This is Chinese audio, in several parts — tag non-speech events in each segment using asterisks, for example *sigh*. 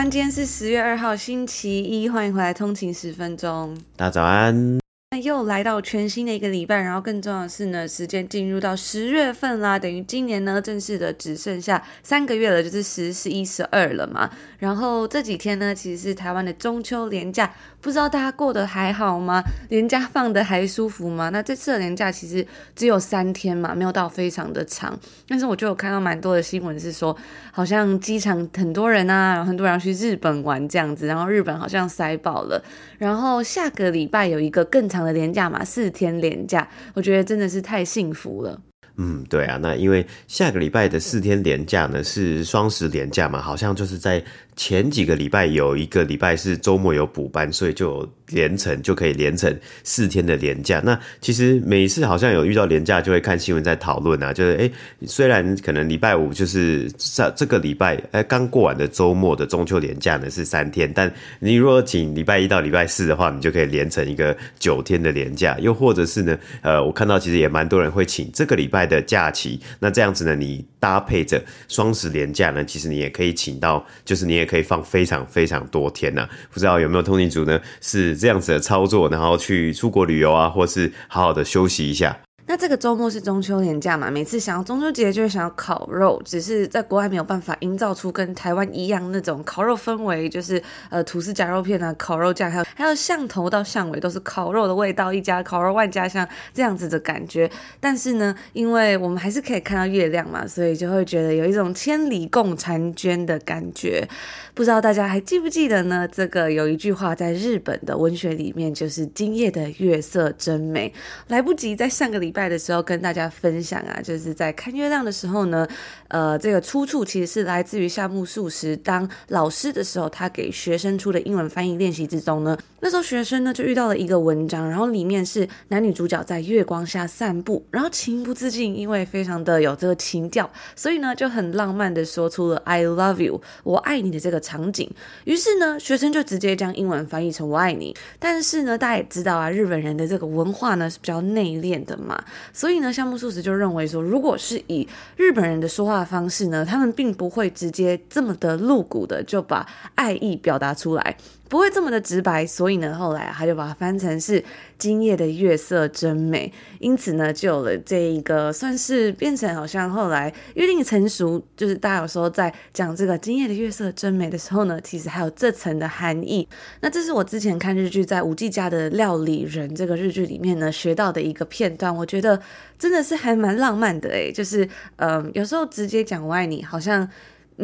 今天是十月二号，星期一，欢迎回来通勤十分钟。大家早安。那又来到全新的一个礼拜，然后更重要的是呢，时间进入到十月份啦，等于今年呢正式的只剩下三个月了，就是十、十一、十二了嘛。然后这几天呢，其实是台湾的中秋连假，不知道大家过得还好吗？连假放得还舒服吗？那这次的连假其实只有三天嘛，没有到非常的长，但是我就有看到蛮多的新闻是说，好像机场很多人啊，然后很多人去日本玩这样子，然后日本好像塞爆了，然后下个礼拜有一个更长的连价嘛，四天连价，我觉得真的是太幸福了。嗯，对啊，那因为下个礼拜的四天连价呢是双十连价嘛，好像就是在前几个礼拜有一个礼拜是周末有补班，所以就连成就可以连成四天的连假。那其实每次好像有遇到连假，就会看新闻在讨论啊，就是诶，虽然可能礼拜五就是这这个礼拜诶刚过完的周末的中秋连假呢是三天，但你如果请礼拜一到礼拜四的话，你就可以连成一个九天的连假。又或者是呢，呃，我看到其实也蛮多人会请这个礼拜的假期，那这样子呢，你搭配着双十连假呢，其实你也可以请到，就是你也可以放非常非常多天呢、不知道有没有通勤族呢？是这样子的操作，然后去出国旅游啊，或是好好的休息一下。那这个周末是中秋连假嘛？每次想要中秋节就会想要烤肉，只是在国外没有办法营造出跟台湾一样那种烤肉氛围，就是呃吐司夹肉片啊，烤肉酱，还有还有巷头到巷尾都是烤肉的味道，一家烤肉万家香这样子的感觉。但是呢，因为我们还是可以看到月亮嘛，所以就会觉得有一种千里共婵娟的感觉。不知道大家还记不记得呢？这个有一句话在日本的文学里面，就是“今夜的月色真美”。来不及在上个礼拜的时候跟大家分享啊，就是在看月亮的时候呢，呃，这个出处其实是来自于夏目漱石当老师的时候，他给学生出的英文翻译练习之中呢。那时候学生呢就遇到了一个文章，然后里面是男女主角在月光下散步，然后情不自禁，因为非常的有这个情调，所以呢就很浪漫的说出了 “I love you”，我爱你的这个。场景，于是呢，学生就直接将英文翻译成“我爱你”。但是呢，大家也知道啊，日本人的这个文化呢是比较内敛的嘛，所以呢，夏目漱石就认为说，如果是以日本人的说话方式呢，他们并不会直接这么的露骨的就把爱意表达出来。不会这么的直白，所以呢，后来他就把它翻成是“今夜的月色真美”，因此呢，就有了这一个算是变成好像后来约定成熟，就是大家有时候在讲这个“今夜的月色真美”的时候呢，其实还有这层的含义。那这是我之前看日剧在五 G 家的料理人这个日剧里面呢学到的一个片段，我觉得真的是还蛮浪漫的诶，就是嗯、有时候直接讲“我爱你”，好像。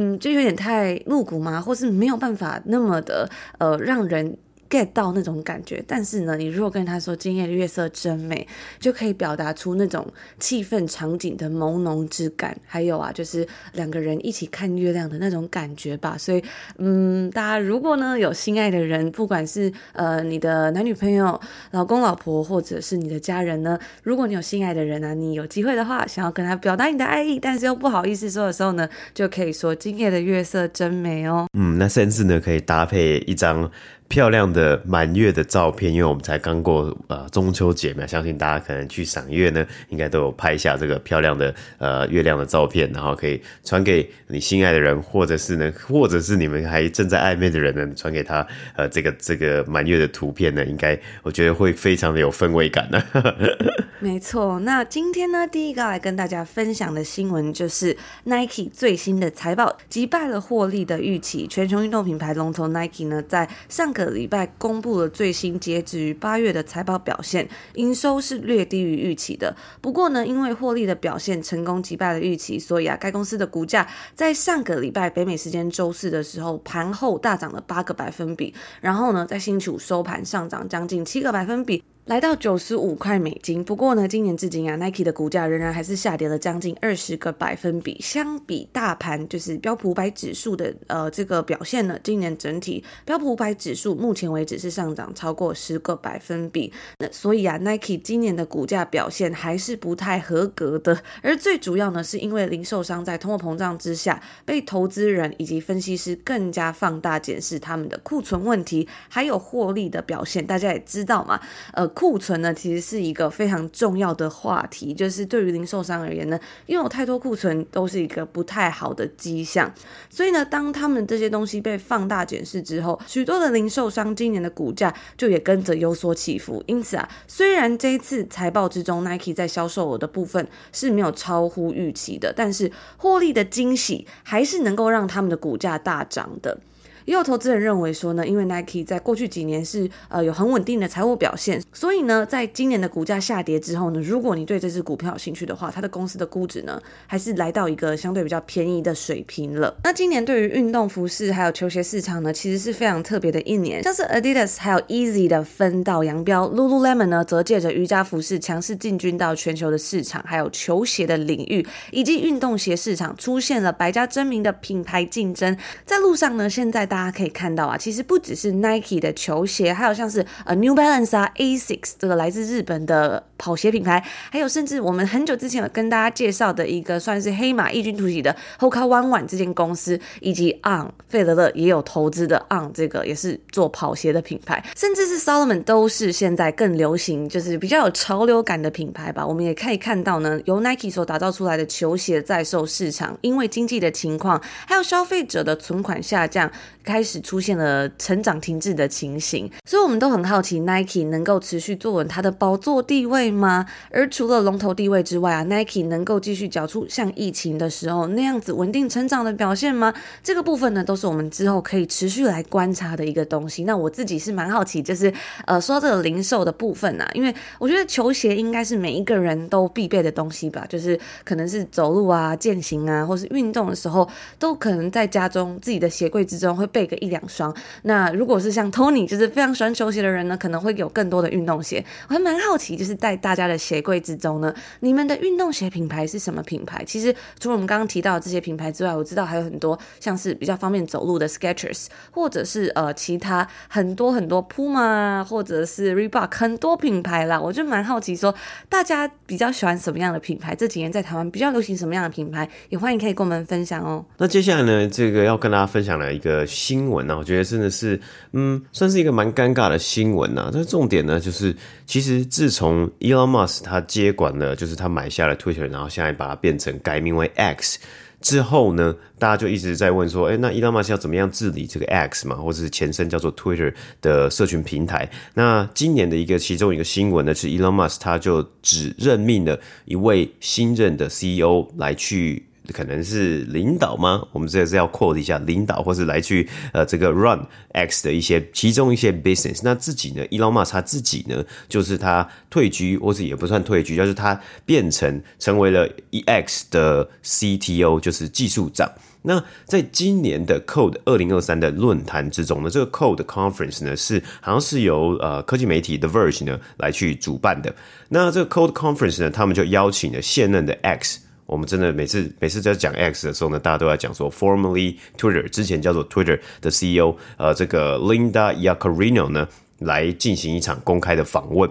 嗯，就有点太露骨嘛，或是没有办法那么的呃让人。Get 到那种感觉，但是呢，你如果跟他说“今夜的月色真美”，就可以表达出那种气氛场景的朦胧之感。还有啊，就是两个人一起看月亮的那种感觉吧。所以，嗯，大家如果呢有心爱的人，不管是 *laughs* 呃你的男女朋友、老公老婆，或者是你的家人呢，如果你有心爱的人啊，你有机会的话，想要跟他表达你的爱意，但是又不好意思说的时候呢，就可以说“今夜的月色真美”哦。嗯，那甚至呢可以搭配一张。漂亮的满月的照片，因为我们才刚过呃中秋节嘛，相信大家可能去赏月呢，应该都有拍下这个漂亮的呃月亮的照片，然后可以传给你心爱的人，或者是呢，*laughs* 或者是你们还正在暧昧的人呢，传给他呃这个这个满月的图片呢，应该我觉得会非常的有氛围感呢。*laughs* 没错，那今天呢，第一个来跟大家分享的新闻就是 Nike 最新的财报击败了获利的预期，全球运动品牌龙头 Nike 呢，在上个礼拜公布了最新截止于八月的财报表现，营收是略低于预期的。不过呢，因为获利的表现成功击败了预期，所以啊，该公司的股价在上个礼拜北美时间周四的时候盘后大涨了八个百分比，然后呢，在星期五收盘上涨将近七个百分比。来到九十五块美金。不过呢，今年至今啊，Nike 的股价仍然还是下跌了将近二十个百分比。相比大盘，就是标普五百指数的呃这个表现呢，今年整体标普五百指数目前为止是上涨超过十个百分比。那所以啊，Nike 今年的股价表现还是不太合格的。而最主要呢，是因为零售商在通货膨胀之下，被投资人以及分析师更加放大检视他们的库存问题，还有获利的表现。大家也知道嘛，呃，库存呢其实是一个非常重要的话题，就是对于零售商而言呢，拥有太多库存都是一个不太好的迹象。所以呢，当他们这些东西被放大检视之后，许多的零售商今年的股价就也跟着有所起伏。因此啊，虽然这一次财报之中，Nike 在销售额的部分是没有超乎预期的，但是获利的惊喜还是能够让他们的股价大涨的。也有投资人认为说呢，因为 Nike 在过去几年是呃有很稳定的财务表现，所以呢，在今年的股价下跌之后呢，如果你对这支股票有兴趣的话，它的公司的估值呢还是来到一个相对比较便宜的水平了。那今年对于运动服饰还有球鞋市场呢，其实是非常特别的一年，像是 Adidas 还有 Easy 的分道扬镳，Lululemon 呢则借着瑜伽服饰强势进军到全球的市场，还有球鞋的领域以及运动鞋市场出现了百家争鸣的品牌竞争，在路上呢，现在大。大家可以看到啊，其实不只是 Nike 的球鞋，还有像是呃 New Balance 啊、Asics 这个来自日本的跑鞋品牌，还有甚至我们很久之前有跟大家介绍的一个算是黑马异军突起的 Hoka One One 这间公司，以及 On 费德勒也有投资的 On 这个也是做跑鞋的品牌，甚至是 Salomon 都是现在更流行，就是比较有潮流感的品牌吧。我们也可以看到呢，由 Nike 所打造出来的球鞋在售市场，因为经济的情况，还有消费者的存款下降。开始出现了成长停滞的情形，所以我们都很好奇，Nike 能够持续坐稳它的宝座地位吗？而除了龙头地位之外啊，Nike 能够继续缴出像疫情的时候那样子稳定成长的表现吗？这个部分呢，都是我们之后可以持续来观察的一个东西。那我自己是蛮好奇，就是呃，说到这个零售的部分啊，因为我觉得球鞋应该是每一个人都必备的东西吧，就是可能是走路啊、健行啊，或是运动的时候，都可能在家中自己的鞋柜之中会被。备个一两双，那如果是像 Tony 就是非常喜欢球鞋的人呢，可能会有更多的运动鞋。我还蛮好奇，就是在大家的鞋柜之中呢，你们的运动鞋品牌是什么品牌？其实除了我们刚刚提到的这些品牌之外，我知道还有很多像是比较方便走路的 Skechers，或者是呃其他很多很多 Puma，或者是 Reebok，很多品牌啦。我就蛮好奇说，大家比较喜欢什么样的品牌？这几年在台湾比较流行什么样的品牌？也欢迎可以跟我们分享哦。那接下来呢，这个要跟大家分享的一个。新闻呢，我觉得真的是，嗯，算是一个蛮尴尬的新闻呐。但重点呢，就是其实自从 Elon Musk 他接管了，就是他买下了 Twitter，然后现在把它变成改名为 X 之后呢，大家就一直在问说，哎，那 Elon Musk 要怎么样治理这个 X 嘛，或者是前身叫做 Twitter 的社群平台？那今年的一个其中一个新闻呢，是 Elon Musk 他就只任命了一位新任的 CEO 来去。可能是领导吗？我们这个是要 quote 一下领导，或是来去呃这个 run X 的一些其中一些 business。那自己呢，Elon Musk 他自己呢，就是他退居，或是也不算退居，就是他变成成为了 EX 的 CTO，就是技术长。那在今年的 Code 二零二三的论坛之中呢，这个 Code Conference 呢是好像是由呃科技媒体 The Verge 呢来去主办的。那这个 Code Conference 呢，他们就邀请了现任的 X。我们真的每次每次在讲 X 的时候呢，大家都在讲说，formerly Twitter 之前叫做 Twitter 的 CEO，呃，这个 Linda Yaccarino 呢，来进行一场公开的访问。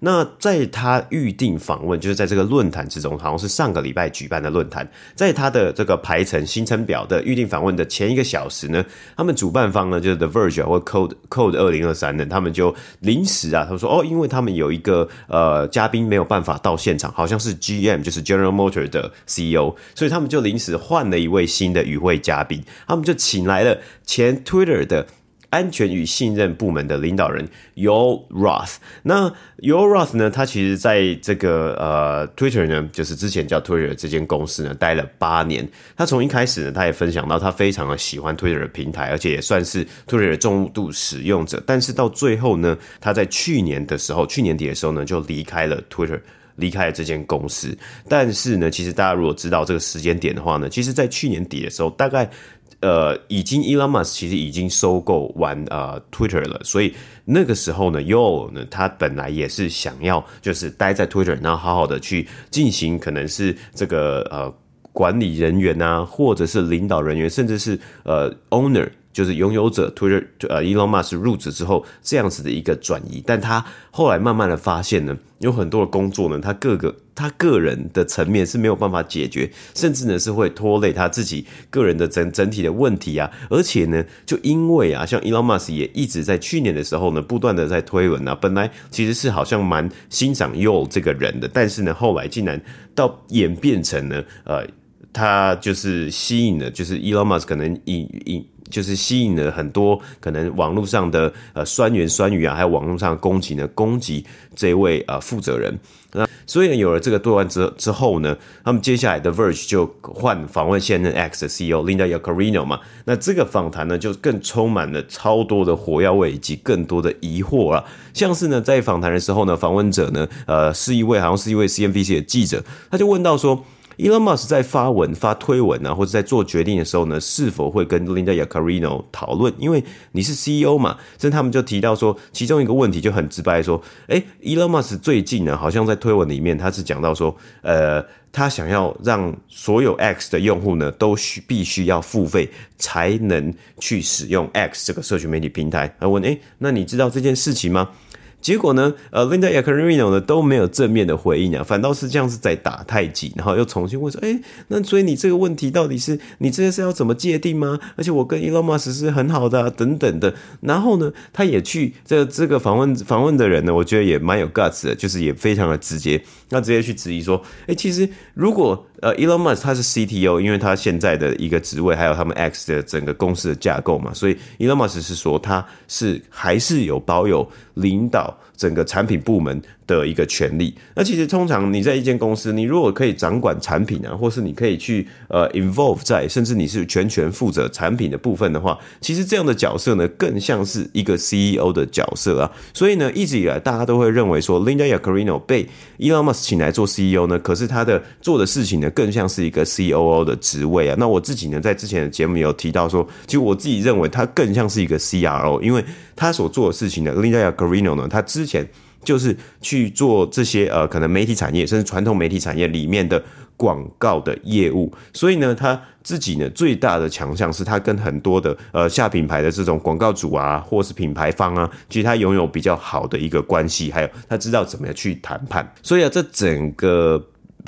那在他预定访问，就是在这个论坛之中，好像是上个礼拜举办的论坛，在他的这个排程行程表的预定访问的前一个小时呢，他们主办方呢就是 The Verge 或 Code Code 二零二三呢，他们就临时啊，他们说哦，因为他们有一个呃嘉宾没有办法到现场，好像是 GM 就是 General Motor 的 CEO，所以他们就临时换了一位新的与会嘉宾，他们就请来了前 Twitter 的。安全与信任部门的领导人 Yoel Roth，那 Yoel Roth 呢？他其实在这个呃 Twitter 呢，就是之前叫 Twitter 这间公司呢，待了八年。他从一开始呢，他也分享到他非常的喜欢 Twitter 的平台，而且也算是 Twitter 的重度使用者。但是到最后呢，他在去年的时候，去年底的时候呢，就离开了 Twitter，离开了这间公司。但是呢，其实大家如果知道这个时间点的话呢，其实在去年底的时候，大概。呃，已经 Elon Musk 其实已经收购完呃 Twitter 了，所以那个时候呢，Yo 呢，他本来也是想要就是待在 Twitter，然后好好的去进行可能是这个呃管理人员啊，或者是领导人员，甚至是呃 Owner。就是拥有者 Twitter 呃 Elon Musk 入职之后这样子的一个转移，但他后来慢慢的发现呢，有很多的工作呢，他各个他个人的层面是没有办法解决，甚至呢是会拖累他自己个人的整整体的问题啊，而且呢，就因为啊，像 Elon Musk 也一直在去年的时候呢，不断的在推文啊，本来其实是好像蛮欣赏 Yo 这个人的，但是呢，后来竟然到演变成呢，呃，他就是吸引了，就是 Elon Musk 可能引引。就是吸引了很多可能网络上的呃酸言酸语啊，还有网络上攻击呢，攻击这位呃负责人。那所以呢，有了这个对话之之后呢，他们接下来的 Verge 就换访问现任 X 的 CEO Linda Yaccarino 嘛。那这个访谈呢，就更充满了超多的火药味以及更多的疑惑啊。像是呢，在访谈的时候呢，访问者呢，呃，是一位好像是一位 CNBC 的记者，他就问到说。Elon Musk 在发文、发推文啊，或者在做决定的时候呢，是否会跟 Linda Yaccarino 讨论？因为你是 CEO 嘛，所以他们就提到说，其中一个问题就很直白说，诶，Elon Musk 最近呢，好像在推文里面，他是讲到说，呃，他想要让所有 X 的用户呢，都需必须要付费才能去使用 X 这个社群媒体平台。他问，诶，那你知道这件事情吗？结果呢，呃，Linda y a c a r i n o 呢都没有正面的回应啊，反倒是这样子在打太极，然后又重新问说，哎，那所以你这个问题到底是你这件事要怎么界定吗？而且我跟 Elon Musk 是很好的啊，等等的。然后呢，他也去这这个访问访问的人呢，我觉得也蛮有 guts 的，就是也非常的直接，那直接去质疑说，哎，其实如果呃 Elon Musk 他是 CTO，因为他现在的一个职位，还有他们 X 的整个公司的架构嘛，所以 Elon Musk 是说他是还是有保有领导。到，整个产品部门的一个权利。那其实通常你在一间公司，你如果可以掌管产品啊，或是你可以去呃 involve 在，甚至你是全权负责产品的部分的话，其实这样的角色呢，更像是一个 CEO 的角色啊。所以呢，一直以来大家都会认为说，Linda Yaccarino 被 Elon Musk 请来做 CEO 呢，可是他的做的事情呢，更像是一个 COO 的职位啊。那我自己呢，在之前的节目有提到说，其实我自己认为他更像是一个 CRO，因为他所做的事情呢，Linda Yaccarino 呢，他之前就是去做这些呃，可能媒体产业甚至传统媒体产业里面的广告的业务，所以呢，他自己呢最大的强项是他跟很多的呃下品牌的这种广告主啊，或是品牌方啊，其实他拥有比较好的一个关系，还有他知道怎么样去谈判，所以啊，这整个。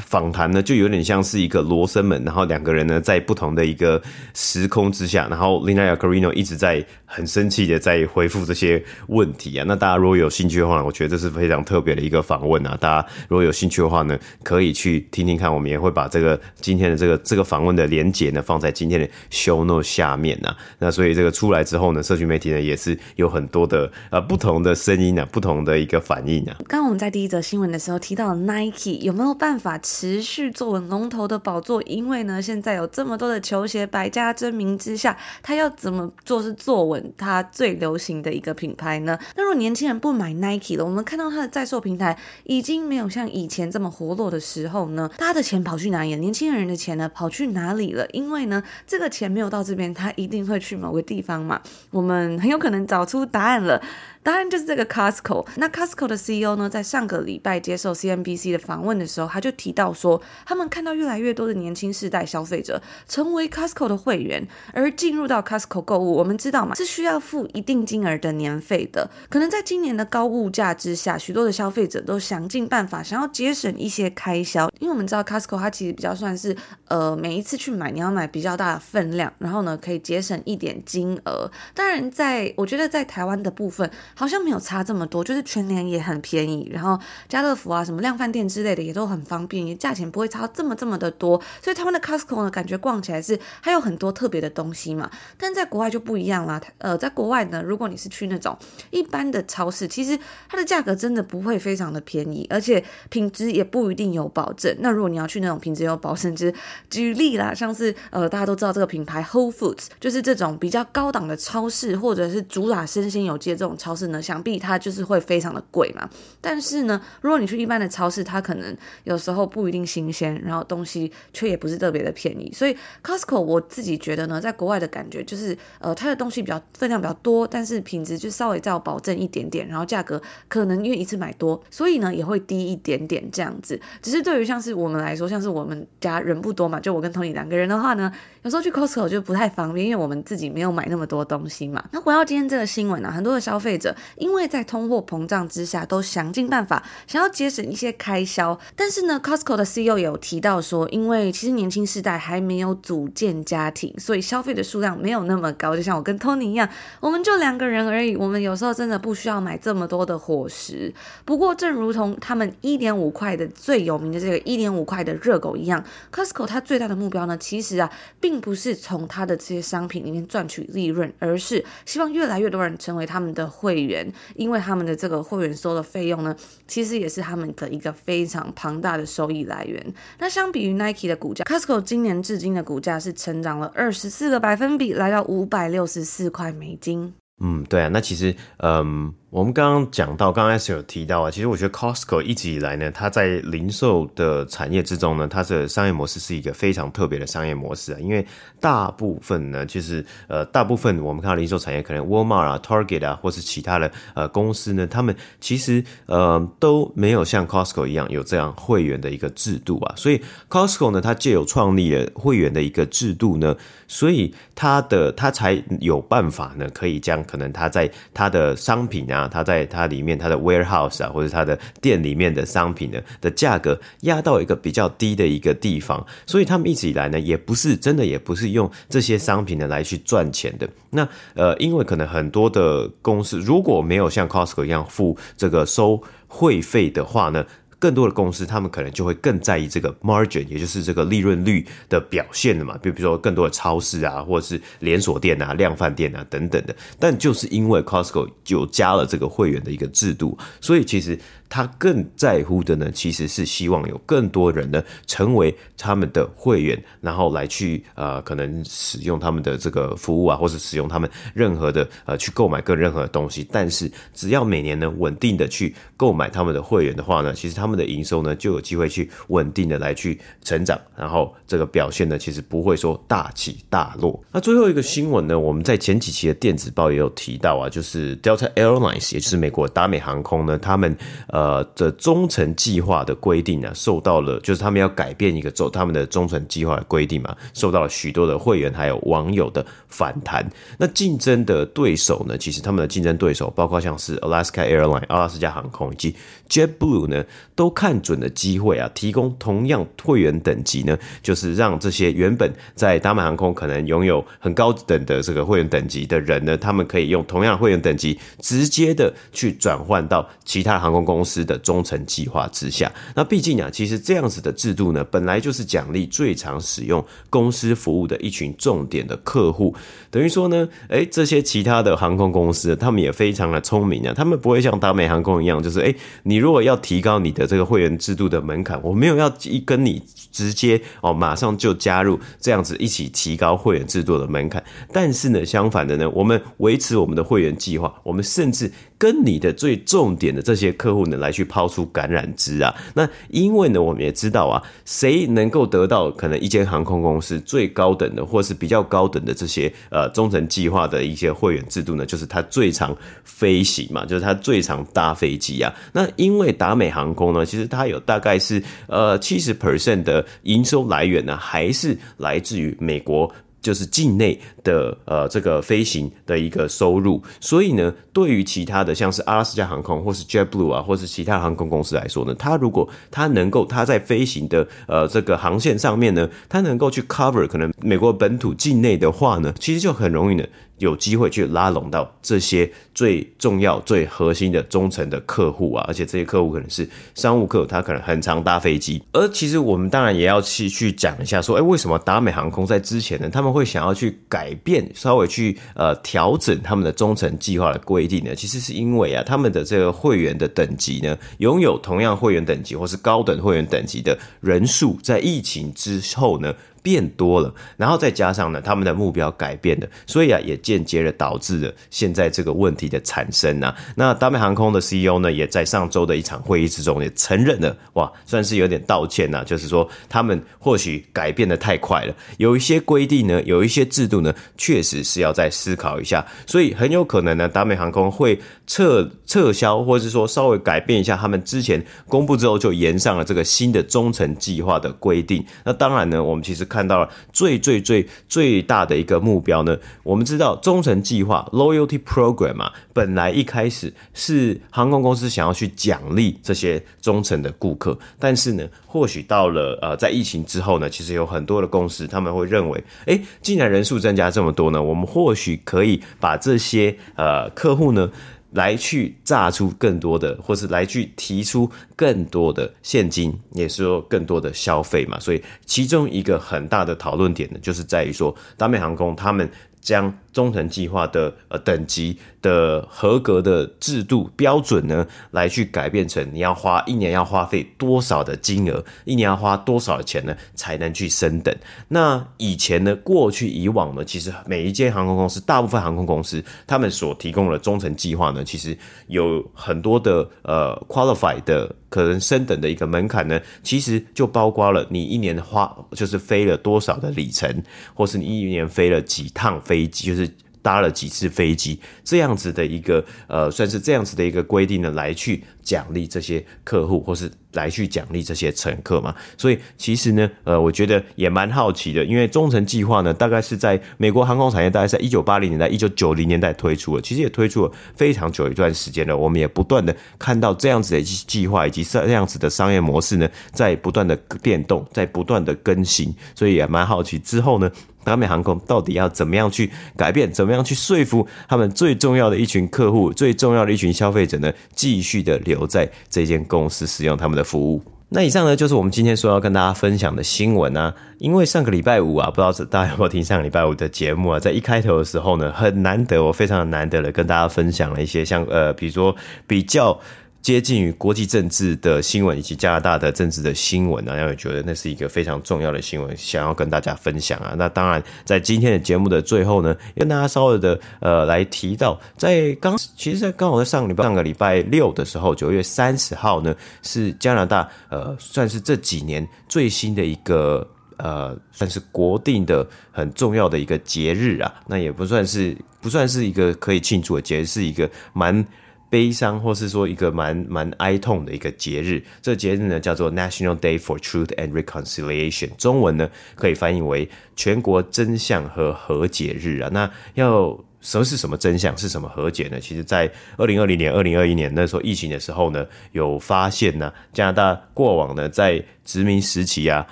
访谈呢，就有点像是一个罗生门，然后两个人呢在不同的一个时空之下，然后 Lina y a c a r i n o 一直在很生气的在回复这些问题啊。那大家如果有兴趣的话，我觉得这是非常特别的一个访问啊。大家如果有兴趣的话呢，可以去听听看。我们也会把这个今天的这个这个访问的连接呢放在今天的 show note 下面啊。那所以这个出来之后呢，社群媒体呢也是有很多的呃不同的声音啊，不同的一个反应啊。刚刚我们在第一则新闻的时候提到 Nike 有没有办法？持续坐稳龙头的宝座，因为呢，现在有这么多的球鞋，百家争鸣之下，他要怎么做是坐稳他最流行的一个品牌呢？那如果年轻人不买 Nike 了，我们看到他的在售平台已经没有像以前这么活络的时候呢，大家的钱跑去哪里了？年轻人的钱呢，跑去哪里了？因为呢，这个钱没有到这边，他一定会去某个地方嘛。我们很有可能找出答案了。当然就是这个 Costco。那 Costco 的 CEO 呢，在上个礼拜接受 CNBC 的访问的时候，他就提到说，他们看到越来越多的年轻世代消费者成为 Costco 的会员，而进入到 Costco 购物。我们知道嘛，是需要付一定金额的年费的。可能在今年的高物价之下，许多的消费者都想尽办法想要节省一些开销，因为我们知道 Costco 它其实比较算是，呃，每一次去买你要买比较大的分量，然后呢可以节省一点金额。当然在，在我觉得在台湾的部分。好像没有差这么多，就是全年也很便宜，然后家乐福啊、什么量贩店之类的也都很方便，也价钱不会差这么这么的多。所以他们的 Costco 呢，感觉逛起来是还有很多特别的东西嘛。但在国外就不一样啦，呃，在国外呢，如果你是去那种一般的超市，其实它的价格真的不会非常的便宜，而且品质也不一定有保证。那如果你要去那种品质有保证，就是举例啦，像是呃大家都知道这个品牌 Whole Foods，就是这种比较高档的超市，或者是主打生鲜有机的这种超市呢，想必它就是会非常的贵嘛，但是呢，如果你去一般的超市，它可能有时候不一定新鲜，然后东西却也不是特别的便宜。所以 Costco 我自己觉得呢，在国外的感觉就是，呃，它的东西比较分量比较多，但是品质就稍微再保证一点点，然后价格可能因为一次买多，所以呢也会低一点点这样子。只是对于像是我们来说，像是我们家人不多嘛，就我跟 Tony 两个人的话呢，有时候去 Costco 就不太方便，因为我们自己没有买那么多东西嘛。那回到今天这个新闻呢、啊，很多的消费者因为在通货膨胀之下，都想尽办法想要节省一些开销，但是呢，Costco 的 CEO 有提到说，因为其实年轻世代还没有组建家庭，所以消费的数量没有那么高。就像我跟 Tony 一样，我们就两个人而已，我们有时候真的不需要买这么多的伙食。不过，正如同他们一点五块的最有名的这个一点五块的热狗一样，Costco 它最大的目标呢，其实啊，并不是从它的这些商品里面赚取利润，而是希望越来越多人成为他们的会员，因为他们的这个会员收的费用呢，其实也是他们的一个非常庞大的收益来源。那相比于 Nike 的股价，Costco 今年至今的股价是成长了二十四个百分比，来到五百六十四块美金。嗯，对啊，那其实，嗯。我们刚刚讲到，刚刚是有提到啊，其实我觉得 Costco 一直以来呢，它在零售的产业之中呢，它的商业模式是一个非常特别的商业模式啊。因为大部分呢，就是呃，大部分我们看到零售产业，可能 Walmart 啊、Target 啊，或是其他的呃公司呢，他们其实呃都没有像 Costco 一样有这样会员的一个制度啊。所以 Costco 呢，它借有创立了会员的一个制度呢，所以它的它才有办法呢，可以将可能它在它的商品啊。啊，它在它里面，它的 warehouse 啊，或者它的店里面的商品呢的价格压到一个比较低的一个地方，所以他们一直以来呢，也不是真的，也不是用这些商品呢来去赚钱的。那呃，因为可能很多的公司如果没有像 Costco 一样付这个收会费的话呢。更多的公司，他们可能就会更在意这个 margin，也就是这个利润率的表现的嘛。比如说，更多的超市啊，或者是连锁店啊、量贩店啊等等的。但就是因为 Costco 就加了这个会员的一个制度，所以其实。他更在乎的呢，其实是希望有更多人呢成为他们的会员，然后来去呃可能使用他们的这个服务啊，或是使用他们任何的呃去购买各任何的东西。但是只要每年呢稳定的去购买他们的会员的话呢，其实他们的营收呢就有机会去稳定的来去成长，然后这个表现呢其实不会说大起大落。那最后一个新闻呢，我们在前几期的电子报也有提到啊，就是 Delta Airlines，也就是美国达美航空呢，他们呃。呃，的忠诚计划的规定呢，受到了就是他们要改变一个走他们的忠诚计划的规定嘛，受到了许多的会员还有网友的反弹。那竞争的对手呢，其实他们的竞争对手包括像是 Alaska Airline 阿拉斯加航空以及 JetBlue 呢，都看准了机会啊，提供同样会员等级呢，就是让这些原本在达美航空可能拥有很高等的这个会员等级的人呢，他们可以用同样会员等级直接的去转换到其他航空公司。司的忠诚计划之下，那毕竟啊，其实这样子的制度呢，本来就是奖励最常使用公司服务的一群重点的客户。等于说呢，哎，这些其他的航空公司，他们也非常的聪明啊，他们不会像达美航空一样，就是哎，你如果要提高你的这个会员制度的门槛，我没有要一跟你直接哦，马上就加入这样子一起提高会员制度的门槛。但是呢，相反的呢，我们维持我们的会员计划，我们甚至跟你的最重点的这些客户呢。来去抛出橄榄枝啊！那因为呢，我们也知道啊，谁能够得到可能一间航空公司最高等的，或是比较高等的这些呃忠诚计划的一些会员制度呢？就是他最常飞行嘛，就是他最常搭飞机啊。那因为达美航空呢，其实它有大概是呃七十 percent 的营收来源呢，还是来自于美国。就是境内的呃这个飞行的一个收入，所以呢，对于其他的像是阿拉斯加航空或是 JetBlue 啊，或是其他航空公司来说呢，它如果它能够它在飞行的呃这个航线上面呢，它能够去 cover 可能美国本土境内的话呢，其实就很容易呢。有机会去拉拢到这些最重要、最核心的忠诚的客户啊，而且这些客户可能是商务客，他可能很常搭飞机。而其实我们当然也要去去讲一下，说，哎，为什么达美航空在之前呢，他们会想要去改变，稍微去呃调整他们的忠诚计划的规定呢？其实是因为啊，他们的这个会员的等级呢，拥有同样会员等级或是高等会员等级的人数，在疫情之后呢。变多了，然后再加上呢，他们的目标改变了，所以啊，也间接的导致了现在这个问题的产生啊。那达美航空的 CEO 呢，也在上周的一场会议之中也承认了，哇，算是有点道歉呐、啊，就是说他们或许改变的太快了，有一些规定呢，有一些制度呢，确实是要再思考一下，所以很有可能呢，达美航空会撤撤销，或者是说稍微改变一下他们之前公布之后就延上了这个新的忠诚计划的规定。那当然呢，我们其实看。看到了最最最最大的一个目标呢？我们知道忠诚计划 （Loyalty Program） 啊，本来一开始是航空公司想要去奖励这些忠诚的顾客，但是呢，或许到了呃，在疫情之后呢，其实有很多的公司他们会认为，诶，既然人数增加这么多呢，我们或许可以把这些呃客户呢。来去榨出更多的，或是来去提出更多的现金，也是说更多的消费嘛。所以其中一个很大的讨论点呢，就是在于说，达美航空他们将忠诚计划的呃等级的合格的制度标准呢，来去改变成你要花一年要花费多少的金额，一年要花多少钱呢，才能去升等？那以前呢，过去以往呢，其实每一间航空公司，大部分航空公司，他们所提供的忠诚计划呢，其实有很多的呃 qualify 的可能升等的一个门槛呢，其实就包括了你一年花就是飞了多少的里程，或是你一年飞了几趟飞飞机，就是。搭了几次飞机，这样子的一个呃，算是这样子的一个规定呢，来去奖励这些客户，或是来去奖励这些乘客嘛。所以其实呢，呃，我觉得也蛮好奇的，因为忠诚计划呢，大概是在美国航空产业，大概在一九八零年代、一九九零年代推出了，其实也推出了非常久一段时间了。我们也不断的看到这样子的计划以及这样子的商业模式呢，在不断的变动，在不断的更新，所以也蛮好奇之后呢。达美航空到底要怎么样去改变？怎么样去说服他们最重要的一群客户、最重要的一群消费者呢？继续的留在这间公司使用他们的服务。那以上呢，就是我们今天说要跟大家分享的新闻啊。因为上个礼拜五啊，不知道大家有没有听上个礼拜五的节目啊？在一开头的时候呢，很难得，我非常难得的跟大家分享了一些像呃，比如说比较。接近于国际政治的新闻以及加拿大的政治的新闻啊，然后也觉得那是一个非常重要的新闻，想要跟大家分享啊。那当然，在今天的节目的最后呢，跟大家稍微的呃来提到，在刚其实，在刚好在上个礼拜上个礼拜六的时候，九月三十号呢，是加拿大呃算是这几年最新的一个呃算是国定的很重要的一个节日啊。那也不算是不算是一个可以庆祝的节日，是一个蛮。悲伤，或是说一个蛮蛮哀痛的一个节日，这个节日呢叫做 National Day for Truth and Reconciliation，中文呢可以翻译为全国真相和和解日啊。那要。什么是什么真相？是什么和解呢？其实，在二零二零年、二零二一年那时候疫情的时候呢，有发现呢，加拿大过往呢在殖民时期啊，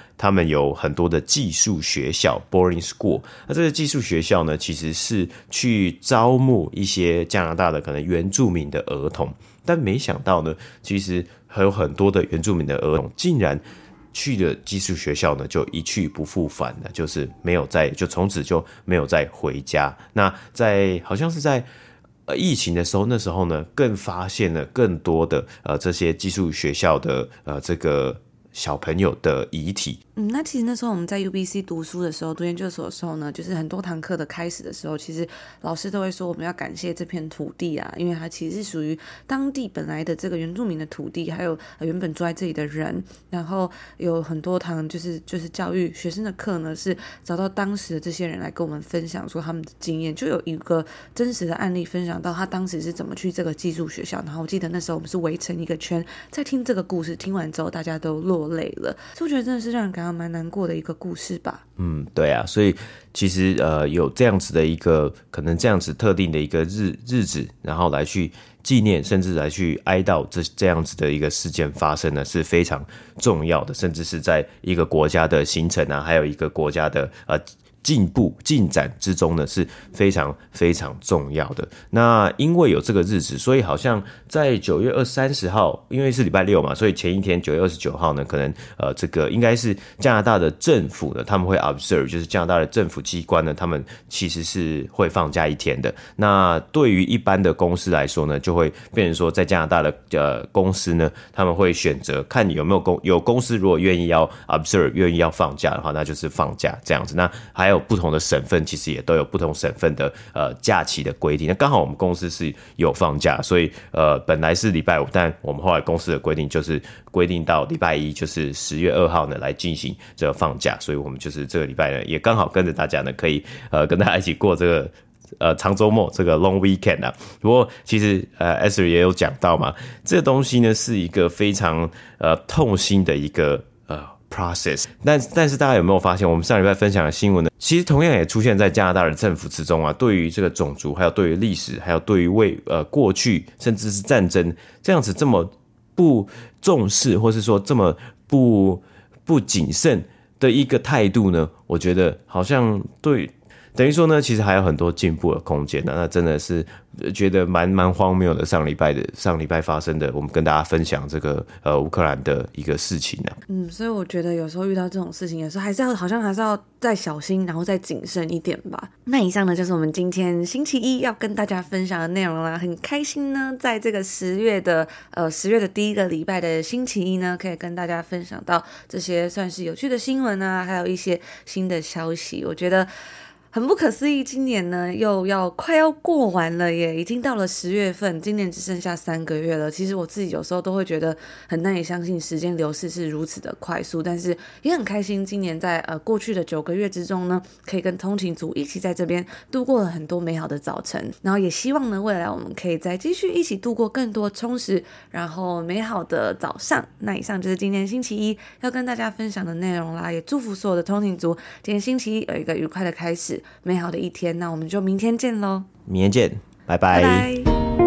他们有很多的寄宿学校 （boarding school）。那这个寄宿学校呢，其实是去招募一些加拿大的可能原住民的儿童，但没想到呢，其实还有很多的原住民的儿童竟然。去的技术学校呢，就一去不复返了，就是没有再，就从此就没有再回家。那在好像是在呃疫情的时候，那时候呢，更发现了更多的呃这些技术学校的呃这个小朋友的遗体。嗯，那其实那时候我们在 UBC 读书的时候，读研究所的时候呢，就是很多堂课的开始的时候，其实老师都会说我们要感谢这片土地啊，因为它其实是属于当地本来的这个原住民的土地，还有原本住在这里的人。然后有很多堂就是就是教育学生的课呢，是找到当时的这些人来跟我们分享说他们的经验，就有一个真实的案例分享到他当时是怎么去这个寄宿学校。然后我记得那时候我们是围成一个圈在听这个故事，听完之后大家都落累了，就觉得真的是让人感到。蛮难过的一个故事吧。嗯，对啊，所以其实呃，有这样子的一个可能，这样子特定的一个日日子，然后来去纪念，甚至来去哀悼这这样子的一个事件发生呢，是非常重要的，甚至是在一个国家的形成啊，还有一个国家的呃。进步进展之中呢，是非常非常重要的。那因为有这个日子，所以好像在九月二三十号，因为是礼拜六嘛，所以前一天九月二十九号呢，可能呃这个应该是加拿大的政府呢，他们会 observe，就是加拿大的政府机关呢，他们其实是会放假一天的。那对于一般的公司来说呢，就会变成说，在加拿大的呃公司呢，他们会选择看你有没有公有公司如果愿意要 observe，愿意要放假的话，那就是放假这样子。那还有不同的省份，其实也都有不同省份的呃假期的规定。那刚好我们公司是有放假，所以呃本来是礼拜五，但我们后来公司的规定就是规定到礼拜一，就是十月二号呢来进行这个放假。所以我们就是这个礼拜呢，也刚好跟着大家呢，可以呃跟大家一起过这个呃长周末这个 long weekend 啊。不过其实呃 Esther 也有讲到嘛，这个东西呢是一个非常呃痛心的一个。process，但但是大家有没有发现，我们上礼拜分享的新闻呢？其实同样也出现在加拿大的政府之中啊。对于这个种族，还有对于历史，还有对于为呃过去甚至是战争这样子这么不重视，或是说这么不不谨慎的一个态度呢？我觉得好像对。等于说呢，其实还有很多进步的空间呢。那真的是觉得蛮蛮荒谬的。上礼拜的上礼拜发生的，我们跟大家分享这个呃乌克兰的一个事情呢。嗯，所以我觉得有时候遇到这种事情，有时候还是要好像还是要再小心，然后再谨慎一点吧。那以上呢就是我们今天星期一要跟大家分享的内容啦。很开心呢，在这个十月的呃十月的第一个礼拜的星期一呢，可以跟大家分享到这些算是有趣的新闻啊，还有一些新的消息。我觉得。很不可思议，今年呢又要快要过完了耶，已经到了十月份，今年只剩下三个月了。其实我自己有时候都会觉得很难以相信时间流逝是如此的快速，但是也很开心，今年在呃过去的九个月之中呢，可以跟通勤族一起在这边度过了很多美好的早晨，然后也希望呢未来我们可以再继续一起度过更多充实然后美好的早上。那以上就是今天星期一要跟大家分享的内容啦，也祝福所有的通勤族今天星期一有一个愉快的开始。美好的一天，那我们就明天见喽！明天见，拜拜。拜拜。